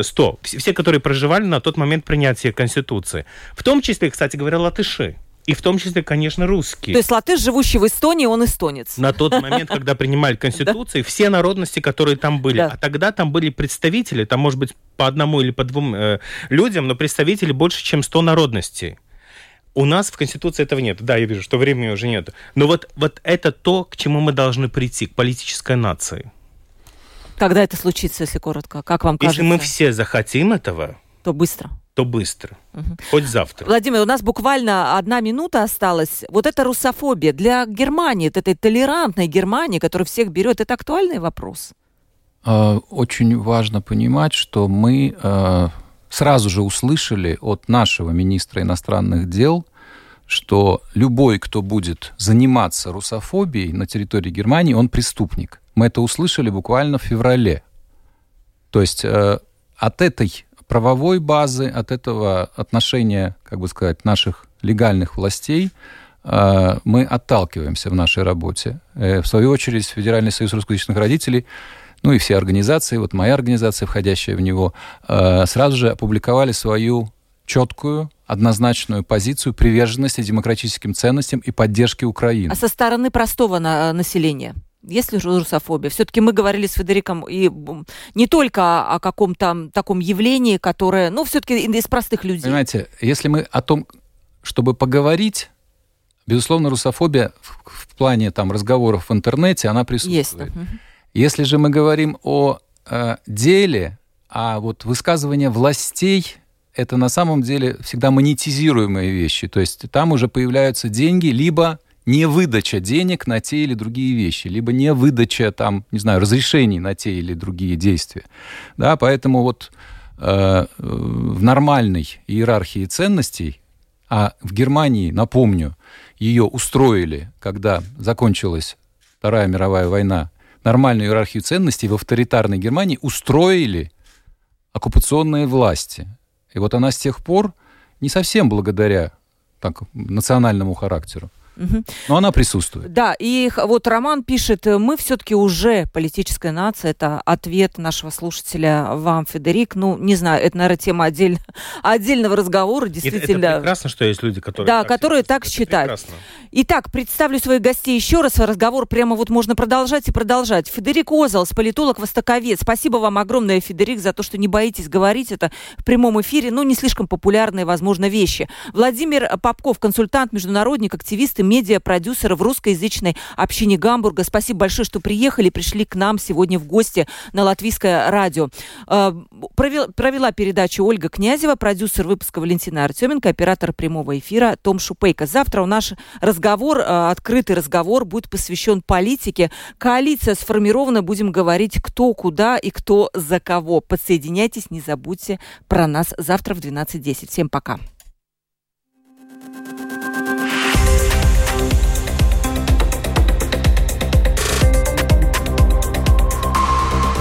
100. Э, все, которые проживали на тот момент принятия Конституции. В том числе, кстати говоря, латыши. И в том числе, конечно, русские. То есть латыш, живущий в Эстонии, он эстонец. На тот момент, когда принимали Конституции, все народности, которые там были. А тогда там были представители, там, может быть, по одному или по двум э, людям, но представители больше, чем 100 народностей. У нас в Конституции этого нет. Да, я вижу, что времени уже нет. Но вот, вот это то, к чему мы должны прийти, к политической нации. Когда это случится, если коротко? Как вам кажется? Если мы все захотим этого... То быстро то быстро. Угу. Хоть завтра. Владимир, у нас буквально одна минута осталась. Вот эта русофобия для Германии, этой толерантной Германии, которая всех берет, это актуальный вопрос? А, очень важно понимать, что мы а, сразу же услышали от нашего министра иностранных дел, что любой, кто будет заниматься русофобией на территории Германии, он преступник. Мы это услышали буквально в феврале. То есть э, от этой правовой базы, от этого отношения, как бы сказать, наших легальных властей э, мы отталкиваемся в нашей работе. Э, в свою очередь, Федеральный союз русскоязычных родителей ну и все организации, вот моя организация, входящая в него, э, сразу же опубликовали свою четкую, однозначную позицию приверженности демократическим ценностям и поддержки Украины. А со стороны простого населения? Есть ли русофобия? Все-таки мы говорили с Федериком и не только о каком-то таком явлении, которое, ну, все-таки из простых людей. Понимаете, если мы о том, чтобы поговорить, безусловно, русофобия в, в плане там разговоров в интернете, она присутствует. Есть. Если же мы говорим о э, деле, а вот высказывание властей это на самом деле всегда монетизируемые вещи. То есть там уже появляются деньги, либо не выдача денег на те или другие вещи, либо не выдача там, не знаю, разрешений на те или другие действия. Да, поэтому вот э, в нормальной иерархии ценностей, а в Германии, напомню, ее устроили, когда закончилась Вторая мировая война, нормальную иерархию ценностей в авторитарной Германии устроили оккупационные власти. И вот она с тех пор не совсем благодаря так, национальному характеру, Угу. Но она присутствует. Да, и вот Роман пишет, мы все-таки уже политическая нация, это ответ нашего слушателя вам, Федерик. Ну, не знаю, это, наверное, тема отдель... отдельного разговора, действительно. Это, это прекрасно, что есть люди, которые Да, так которые так считают. Прекрасно. Итак, представлю своих гостей еще раз. Разговор прямо вот можно продолжать и продолжать. Федерик Озалс, политолог, востоковед. Спасибо вам огромное, Федерик, за то, что не боитесь говорить это в прямом эфире. Ну, не слишком популярные, возможно, вещи. Владимир Попков, консультант, международник, активист и медиапродюсера в русскоязычной общине Гамбурга. Спасибо большое, что приехали, пришли к нам сегодня в гости на Латвийское радио. Э, провела, передачу Ольга Князева, продюсер выпуска Валентина Артеменко, оператор прямого эфира Том Шупейко. Завтра у наш разговор, э, открытый разговор, будет посвящен политике. Коалиция сформирована, будем говорить, кто куда и кто за кого. Подсоединяйтесь, не забудьте про нас завтра в 12.10. Всем пока.